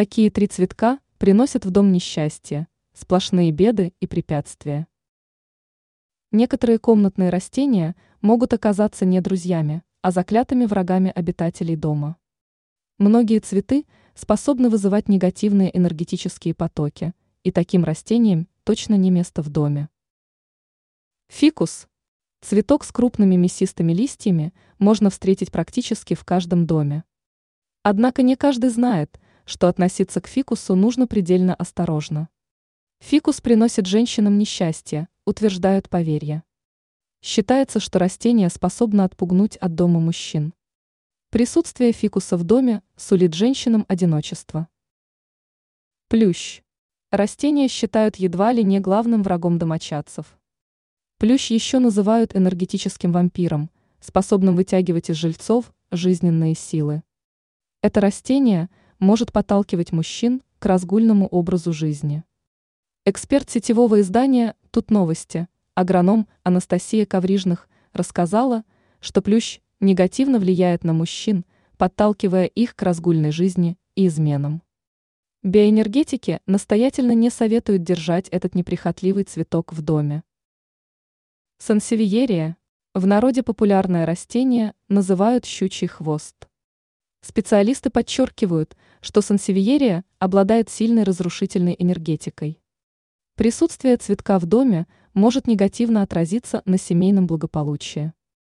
Какие три цветка приносят в дом несчастье, сплошные беды и препятствия? Некоторые комнатные растения могут оказаться не друзьями, а заклятыми врагами обитателей дома. Многие цветы способны вызывать негативные энергетические потоки, и таким растениям точно не место в доме. Фикус – цветок с крупными мясистыми листьями можно встретить практически в каждом доме. Однако не каждый знает, что относиться к фикусу нужно предельно осторожно. Фикус приносит женщинам несчастье, утверждают поверья. Считается, что растение способно отпугнуть от дома мужчин. Присутствие фикуса в доме сулит женщинам одиночество. Плющ. Растения считают едва ли не главным врагом домочадцев. Плющ еще называют энергетическим вампиром, способным вытягивать из жильцов жизненные силы. Это растение может подталкивать мужчин к разгульному образу жизни. Эксперт сетевого издания «Тут новости», агроном Анастасия Коврижных, рассказала, что плющ негативно влияет на мужчин, подталкивая их к разгульной жизни и изменам. Биоэнергетики настоятельно не советуют держать этот неприхотливый цветок в доме. Сансевиерия – в народе популярное растение называют щучий хвост. Специалисты подчеркивают, что сансевиерия обладает сильной разрушительной энергетикой. Присутствие цветка в доме может негативно отразиться на семейном благополучии.